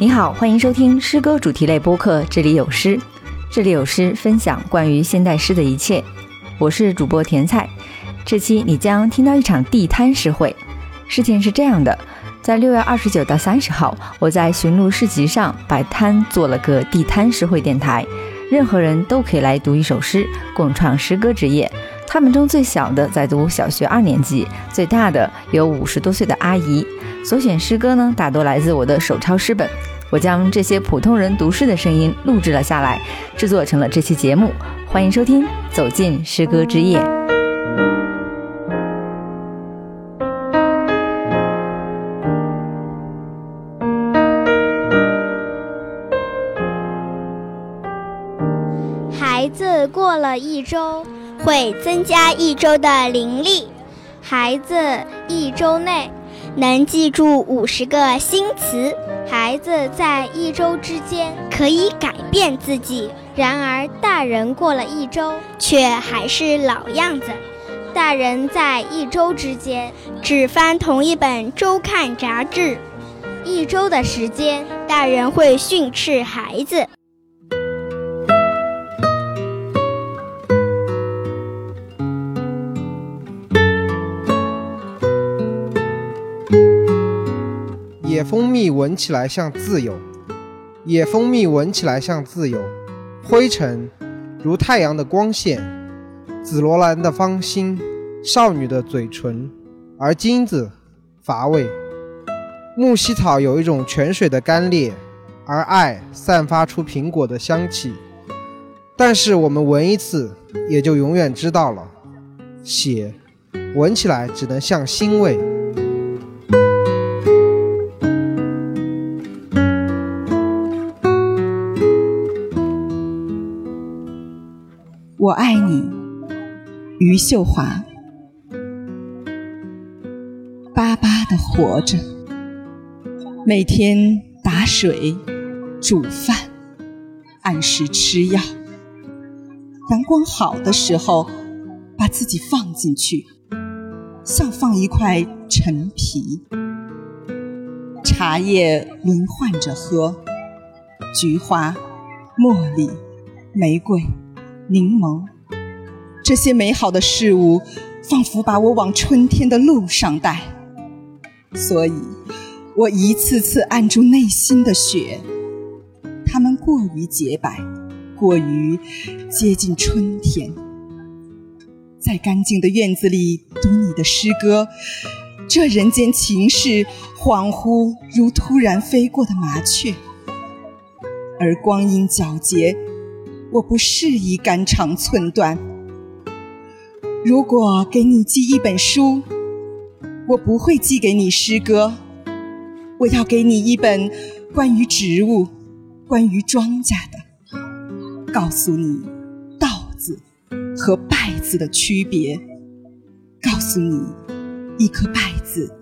你好，欢迎收听诗歌主题类播客《这里有诗》，这里有诗，分享关于现代诗的一切。我是主播甜菜，这期你将听到一场地摊诗会。事情是这样的，在六月二十九到三十号，我在寻路市集上摆摊做了个地摊诗会电台，任何人都可以来读一首诗，共创诗歌之夜。他们中最小的在读小学二年级，最大的有五十多岁的阿姨。所选诗歌呢，大多来自我的手抄诗本。我将这些普通人读诗的声音录制了下来，制作成了这期节目。欢迎收听《走进诗歌之夜》。孩子过了一周，会增加一周的灵力。孩子一周内能记住五十个新词。孩子在一周之间可以改变自己，然而大人过了一周却还是老样子。大人在一周之间只翻同一本周刊杂志，一周的时间，大人会训斥孩子。蜂蜜闻起来像自由，野蜂蜜闻起来像自由。灰尘如太阳的光线，紫罗兰的芳心，少女的嘴唇，而金子乏味。木犀草有一种泉水的干裂，而爱散发出苹果的香气。但是我们闻一次，也就永远知道了，血闻起来只能像腥味。我爱你，余秀华。巴巴的活着，每天打水、煮饭，按时吃药。阳光好的时候，把自己放进去，像放一块陈皮。茶叶轮换着喝，菊花、茉莉、玫瑰。柠檬，这些美好的事物，仿佛把我往春天的路上带。所以，我一次次按住内心的雪，它们过于洁白，过于接近春天。在干净的院子里读你的诗歌，这人间情事恍惚如突然飞过的麻雀，而光阴皎洁。我不适宜肝肠寸断。如果给你寄一本书，我不会寄给你诗歌，我要给你一本关于植物、关于庄稼的，告诉你稻子和稗子的区别，告诉你一颗稗子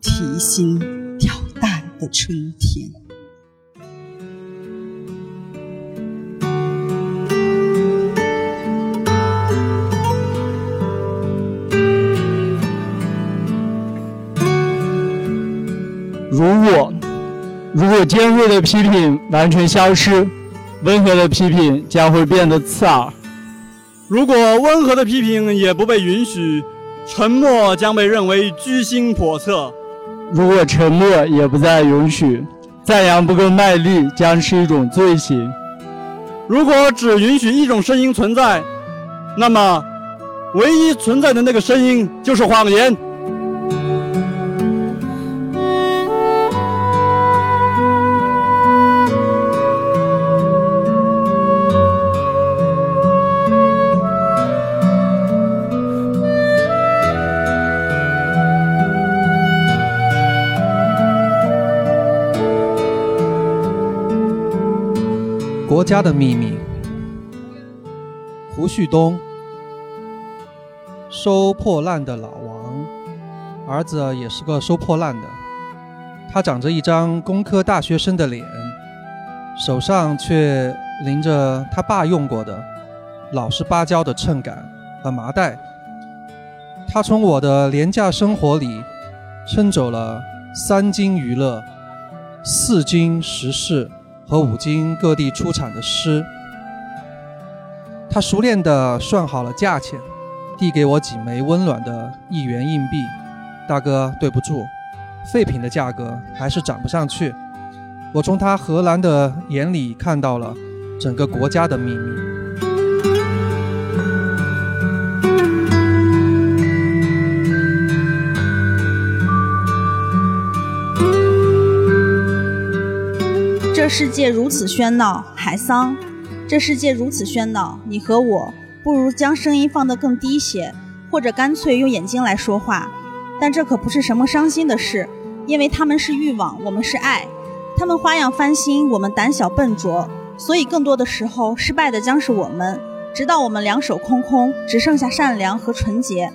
提心吊胆的春天。我，如果尖锐的批评完全消失，温和的批评将会变得刺耳；如果温和的批评也不被允许，沉默将被认为居心叵测；如果沉默也不再允许，赞扬不够卖力将是一种罪行；如果只允许一种声音存在，那么唯一存在的那个声音就是谎言。家的秘密。胡旭东，收破烂的老王，儿子也是个收破烂的。他长着一张工科大学生的脸，手上却拎着他爸用过的老实巴交的秤杆和麻袋。他从我的廉价生活里撑走了三斤娱乐、四斤时事和五经各地出产的诗。他熟练地算好了价钱，递给我几枚温暖的一元硬币。大哥，对不住，废品的价格还是涨不上去。我从他荷兰的眼里看到了整个国家的秘密。这世界如此喧闹，海桑。这世界如此喧闹，你和我不如将声音放得更低些，或者干脆用眼睛来说话。但这可不是什么伤心的事，因为他们是欲望，我们是爱。他们花样翻新，我们胆小笨拙，所以更多的时候，失败的将是我们。直到我们两手空空，只剩下善良和纯洁。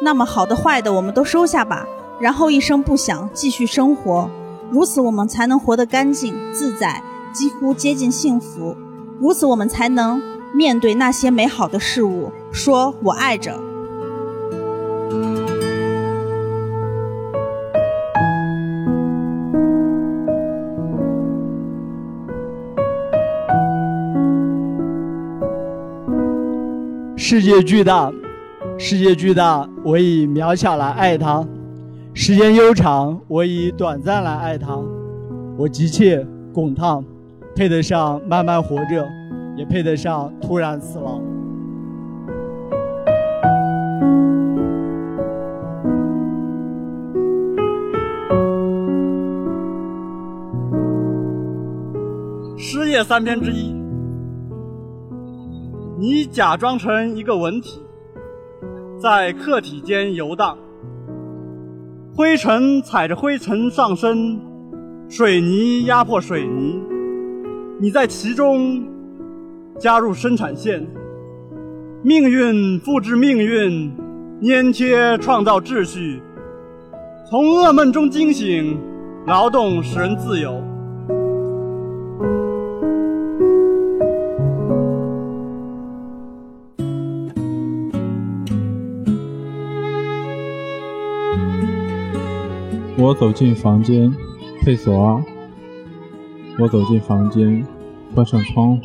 那么好的坏的，我们都收下吧，然后一声不响继续生活。如此，我们才能活得干净、自在，几乎接近幸福。如此，我们才能面对那些美好的事物，说“我爱着”。世界巨大，世界巨大，我以渺小来爱它。时间悠长，我以短暂来爱他；我急切、滚烫，配得上慢慢活着，也配得上突然死亡。诗业三篇之一，你假装成一个文体，在客体间游荡。灰尘踩着灰尘上升，水泥压迫水泥，你在其中加入生产线，命运复制命运，粘贴创造秩序，从噩梦中惊醒，劳动使人自由。我走进房间，佩索阿。我走进房间，关上窗户。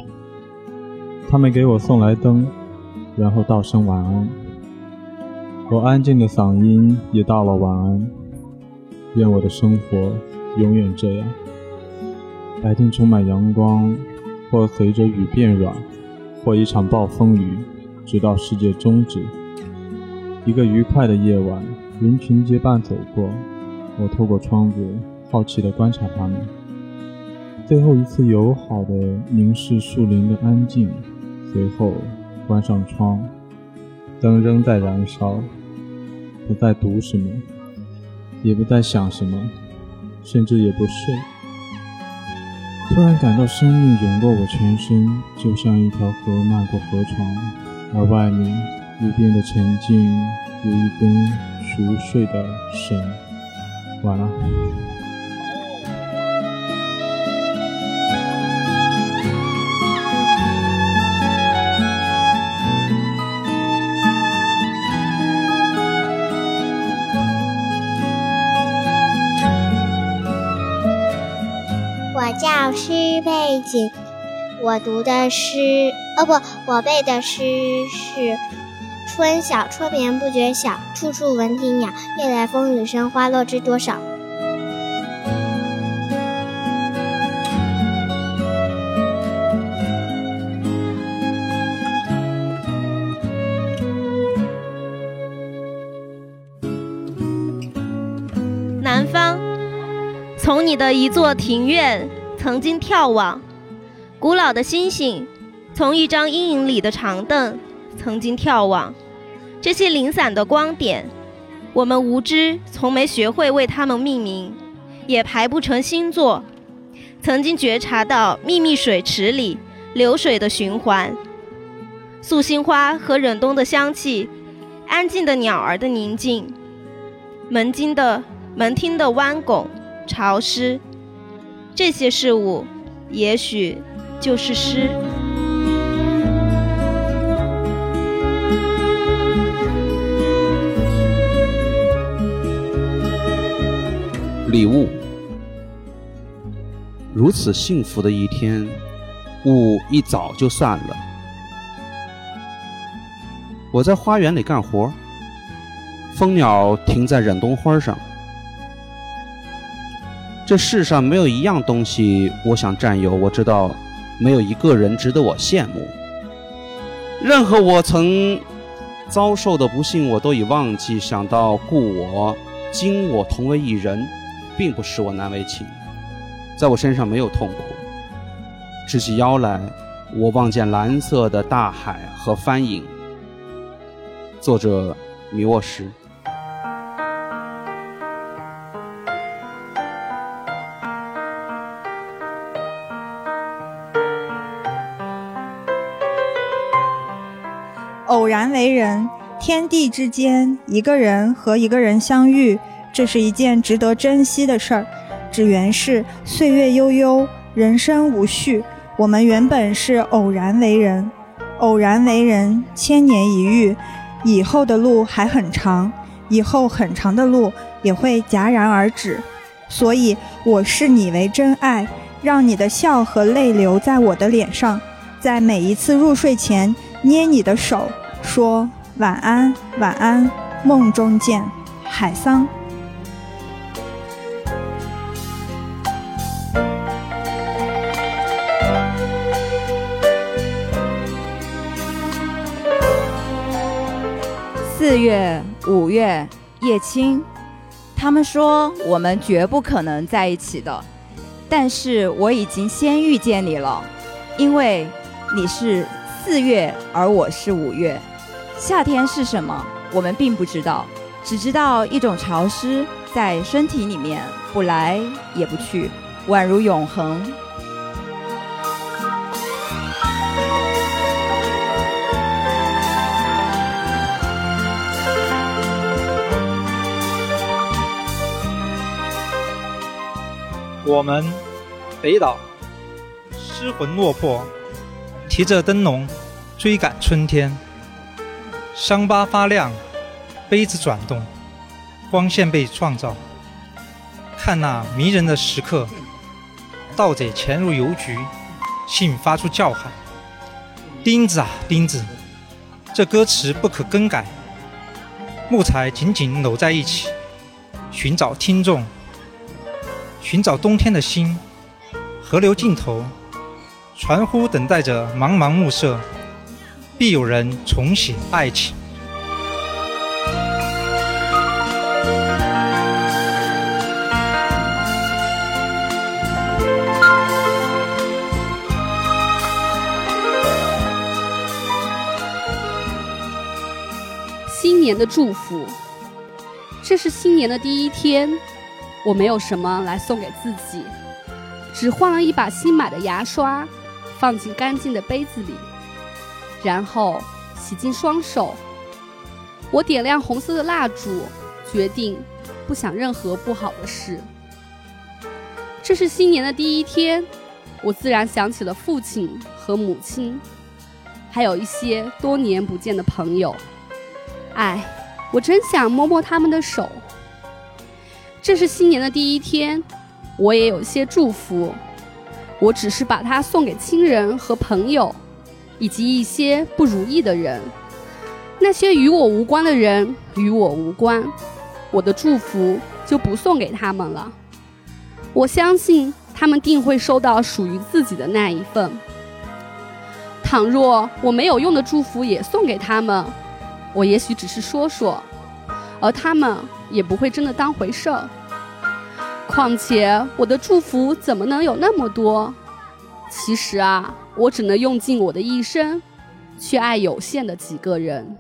他们给我送来灯，然后道声晚安。我安静的嗓音也道了晚安。愿我的生活永远这样：白天充满阳光，或随着雨变软，或一场暴风雨，直到世界终止。一个愉快的夜晚，人群结伴走过。我透过窗子，好奇地观察他们。最后一次友好地凝视树林的安静，随后关上窗，灯仍在燃烧。不再读什么，也不再想什么，甚至也不睡。突然感到生命涌过我全身，就像一条河漫过河床，而外面无边的沉静，如一根熟睡的绳。完了。我叫施佩锦，我读的诗，哦不，我背的诗是。春晓，春眠不觉晓，处处闻啼鸟。夜来风雨声，花落知多少。南方，从你的一座庭院曾经眺望，古老的星星，从一张阴影里的长凳曾经眺望。这些零散的光点，我们无知，从没学会为它们命名，也排不成星座。曾经觉察到秘密水池里流水的循环，素心花和忍冬的香气，安静的鸟儿的宁静，门襟的门厅的弯拱潮湿，这些事物，也许就是诗。礼物。如此幸福的一天，雾一早就散了。我在花园里干活，蜂鸟停在忍冬花上。这世上没有一样东西我想占有，我知道没有一个人值得我羡慕。任何我曾遭受的不幸，我都已忘记。想到故我、今我同为一人，并不使我难为情。在我身上没有痛苦。直起腰来，我望见蓝色的大海和帆影。作者：米沃什。偶然为人，天地之间，一个人和一个人相遇，这是一件值得珍惜的事儿。只缘是岁月悠悠，人生无序。我们原本是偶然为人，偶然为人，千年一遇。以后的路还很长，以后很长的路也会戛然而止。所以，我视你为真爱，让你的笑和泪流在我的脸上，在每一次入睡前捏你的手，说晚安，晚安，梦中见，海桑。四月、五月，叶青，他们说我们绝不可能在一起的，但是我已经先遇见你了，因为你是四月，而我是五月。夏天是什么？我们并不知道，只知道一种潮湿在身体里面，不来也不去，宛如永恒。我们北岛失魂落魄，提着灯笼追赶春天。伤疤发亮，杯子转动，光线被创造。看那迷人的时刻，盗贼潜入邮局，信发出叫喊。钉子啊钉子，这歌词不可更改。木材紧紧搂在一起，寻找听众。寻找冬天的心，河流尽头，船夫等待着茫茫暮色，必有人重写爱情。新年的祝福，这是新年的第一天。我没有什么来送给自己，只换了一把新买的牙刷，放进干净的杯子里，然后洗净双手。我点亮红色的蜡烛，决定不想任何不好的事。这是新年的第一天，我自然想起了父亲和母亲，还有一些多年不见的朋友。哎，我真想摸摸他们的手。这是新年的第一天，我也有些祝福。我只是把它送给亲人和朋友，以及一些不如意的人。那些与我无关的人与我无关，我的祝福就不送给他们了。我相信他们定会收到属于自己的那一份。倘若我没有用的祝福也送给他们，我也许只是说说，而他们。也不会真的当回事儿。况且我的祝福怎么能有那么多？其实啊，我只能用尽我的一生，去爱有限的几个人。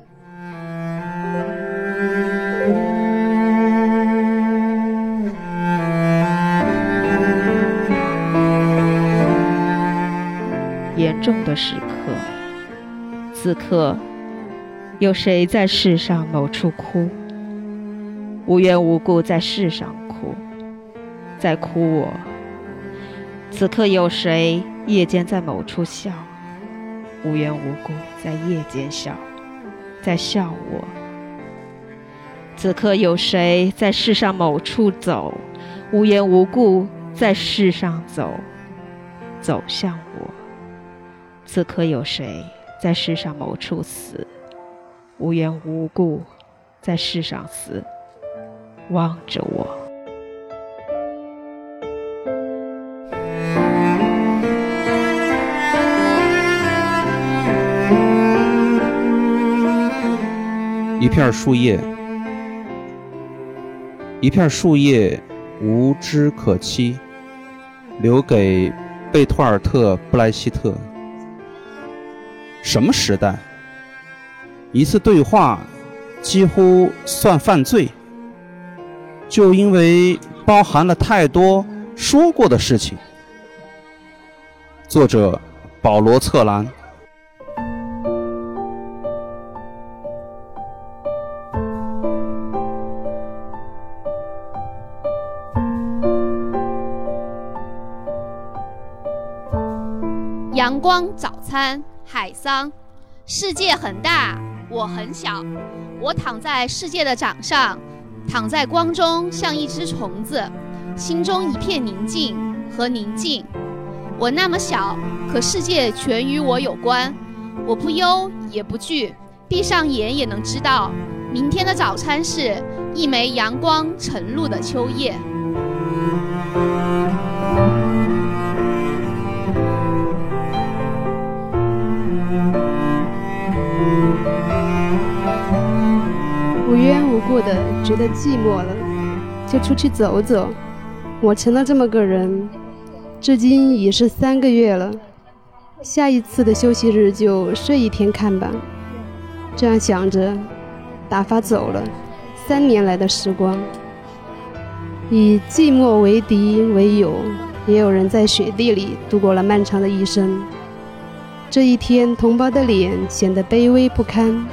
严重的时刻，此刻，有谁在世上某处哭？无缘无故在世上哭，在哭我。此刻有谁夜间在某处笑？无缘无故在夜间笑，在笑我。此刻有谁在世上某处走？无缘无故在世上走，走向我。此刻有谁在世上某处死，无缘无故在世上死，望着我。一片树叶，一片树叶，无枝可栖，留给贝托尔特·布莱希特。什么时代？一次对话几乎算犯罪，就因为包含了太多说过的事情。作者：保罗·策兰。阳光早餐，海桑。世界很大，我很小。我躺在世界的掌上，躺在光中，像一只虫子，心中一片宁静和宁静。我那么小，可世界全与我有关。我不忧也不惧，闭上眼也能知道，明天的早餐是一枚阳光晨露的秋叶。缘无故的觉得寂寞了，就出去走走。我成了这么个人，至今已是三个月了。下一次的休息日就睡一天看吧。这样想着，打发走了三年来的时光。以寂寞为敌为友，也有人在雪地里度过了漫长的一生。这一天，同胞的脸显得卑微不堪，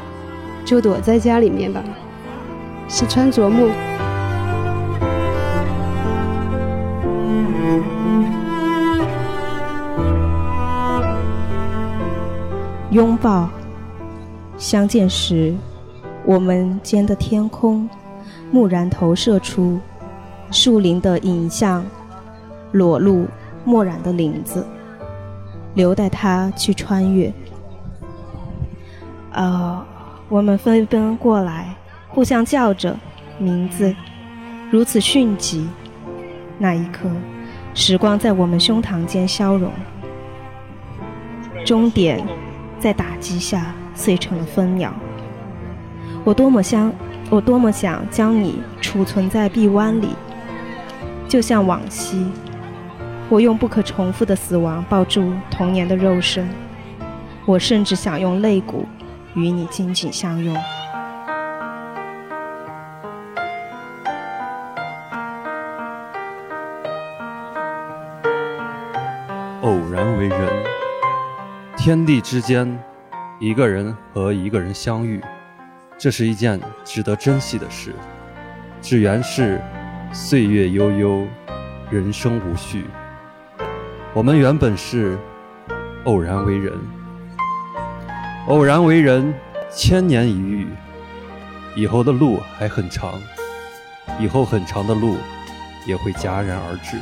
就躲在家里面吧。是穿着木。拥抱，相见时，我们间的天空，蓦然投射出树林的影像，裸露漠然的林子。留待他去穿越。呃，我们飞奔过来，互相叫着名字，如此迅疾。那一刻，时光在我们胸膛间消融，终点在打击下碎成了分秒。我多么想，我多么想将你储存在臂弯里，就像往昔。我用不可重复的死亡抱住童年的肉身，我甚至想用肋骨与你紧紧相拥。天地之间，一个人和一个人相遇，这是一件值得珍惜的事。只缘是岁月悠悠，人生无序。我们原本是偶然为人，偶然为人，千年一遇。以后的路还很长，以后很长的路也会戛然而止。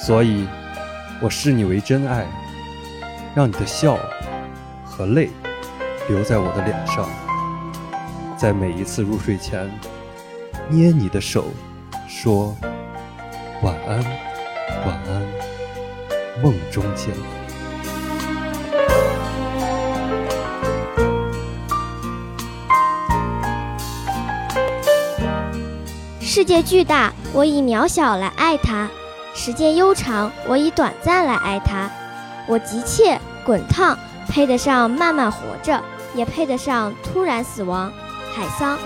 所以，我视你为真爱，让你的笑和泪留在我的脸上，在每一次入睡前捏你的手，说晚安，晚安。梦中见。世界巨大，我以渺小来爱它；时间悠长，我以短暂来爱它。我急切、滚烫，配得上慢慢活着，也配得上突然死亡。海桑。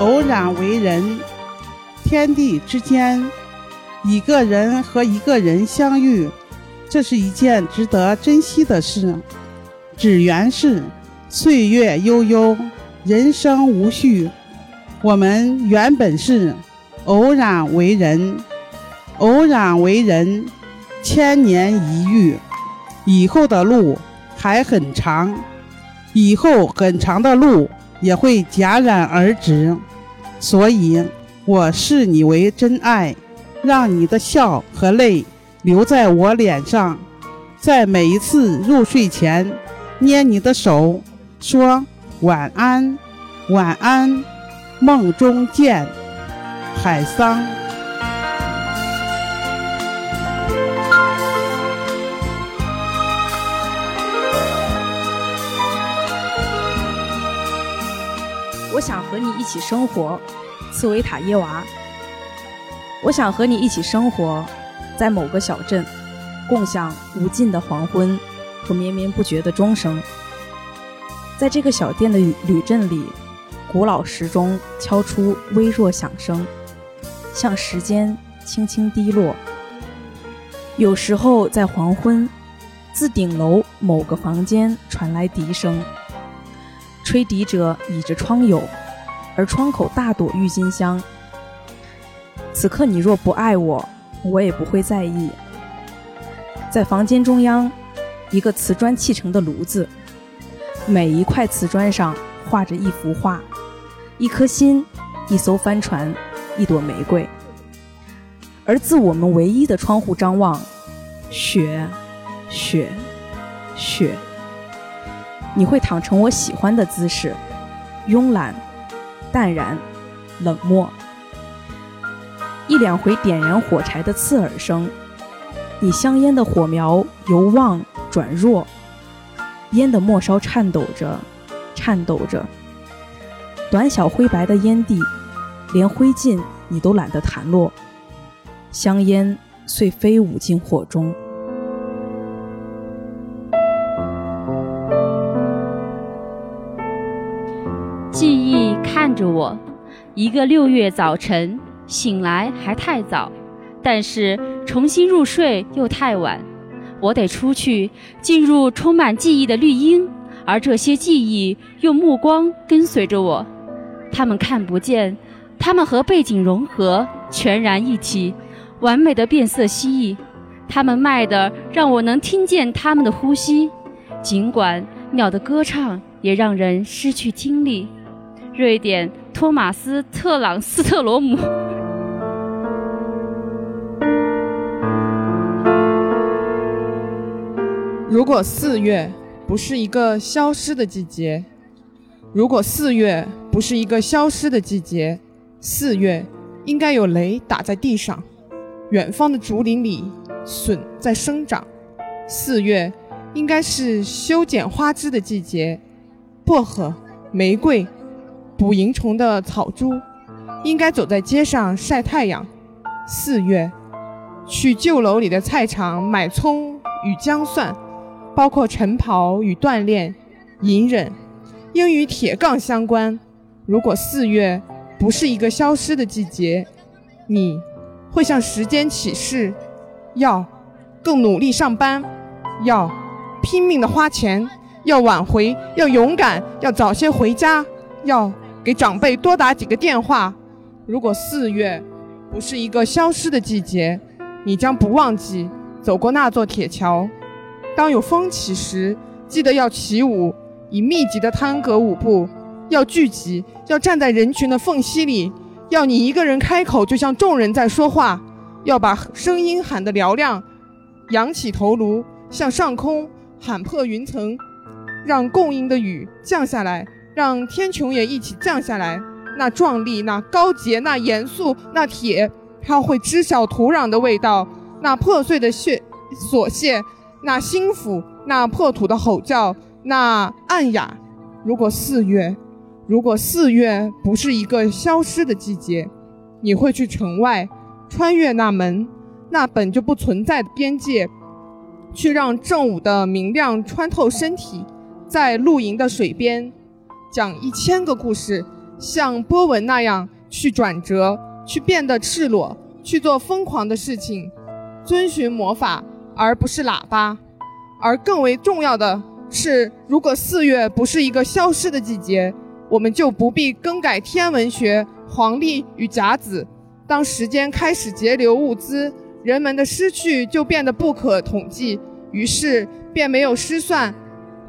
偶然为人，天地之间，一个人和一个人相遇，这是一件值得珍惜的事。只缘是岁月悠悠，人生无序。我们原本是偶然为人，偶然为人，千年一遇。以后的路还很长，以后很长的路也会戛然而止。所以，我视你为真爱，让你的笑和泪留在我脸上，在每一次入睡前，捏你的手，说晚安，晚安，梦中见，海桑。我想和你一起生活，茨维塔耶娃。我想和你一起生活，在某个小镇，共享无尽的黄昏和绵绵不绝的钟声。在这个小店的旅旅镇里，古老时钟敲出微弱响声，像时间轻轻滴落。有时候在黄昏，自顶楼某个房间传来笛声。吹笛者倚着窗牖，而窗口大朵郁金香。此刻你若不爱我，我也不会在意。在房间中央，一个瓷砖砌成的炉子，每一块瓷砖上画着一幅画：一颗心，一艘帆船，一朵玫瑰。而自我们唯一的窗户张望，雪，雪，雪。你会躺成我喜欢的姿势，慵懒、淡然、冷漠。一两回点燃火柴的刺耳声，你香烟的火苗由旺转弱，烟的末梢颤抖着，颤抖着。短小灰白的烟蒂，连灰烬你都懒得弹落，香烟遂飞舞进火中。记忆看着我，一个六月早晨醒来还太早，但是重新入睡又太晚。我得出去进入充满记忆的绿荫，而这些记忆用目光跟随着我，他们看不见，他们和背景融合，全然一体，完美的变色蜥蜴。它们卖的让我能听见它们的呼吸，尽管鸟的歌唱也让人失去听力。瑞典托马斯特朗斯特罗姆。如果四月不是一个消失的季节，如果四月不是一个消失的季节，四月应该有雷打在地上，远方的竹林里笋在生长。四月应该是修剪花枝的季节，薄荷、玫瑰。捕蝇虫的草猪，应该走在街上晒太阳。四月，去旧楼里的菜场买葱与姜蒜，包括晨跑与锻炼，隐忍，应与铁杠相关。如果四月不是一个消失的季节，你会向时间起誓，要更努力上班，要拼命的花钱，要挽回，要勇敢，要早些回家，要。给长辈多打几个电话。如果四月不是一个消失的季节，你将不忘记走过那座铁桥。当有风起时，记得要起舞，以密集的探戈舞步，要聚集，要站在人群的缝隙里，要你一个人开口，就像众人在说话，要把声音喊得嘹亮，扬起头颅，向上空喊破云层，让供应的雨降下来。让天穹也一起降下来，那壮丽，那高洁，那严肃，那铁，它会知晓土壤的味道，那破碎的血琐屑，那心腹，那破土的吼叫，那暗哑。如果四月，如果四月不是一个消失的季节，你会去城外，穿越那门，那本就不存在的边界，去让正午的明亮穿透身体，在露营的水边。讲一千个故事，像波纹那样去转折，去变得赤裸，去做疯狂的事情，遵循魔法而不是喇叭。而更为重要的是，如果四月不是一个消失的季节，我们就不必更改天文学、黄历与甲子。当时间开始节流物资，人们的失去就变得不可统计，于是便没有失算。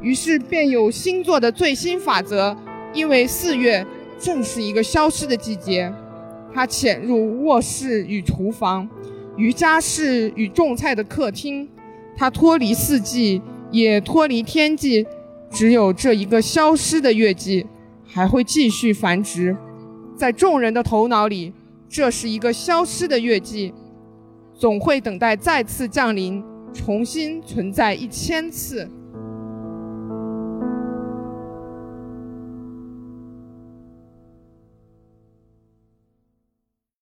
于是便有星座的最新法则，因为四月正是一个消失的季节。它潜入卧室与厨房，瑜伽室与种菜的客厅，它脱离四季，也脱离天际，只有这一个消失的月季，还会继续繁殖。在众人的头脑里，这是一个消失的月季，总会等待再次降临，重新存在一千次。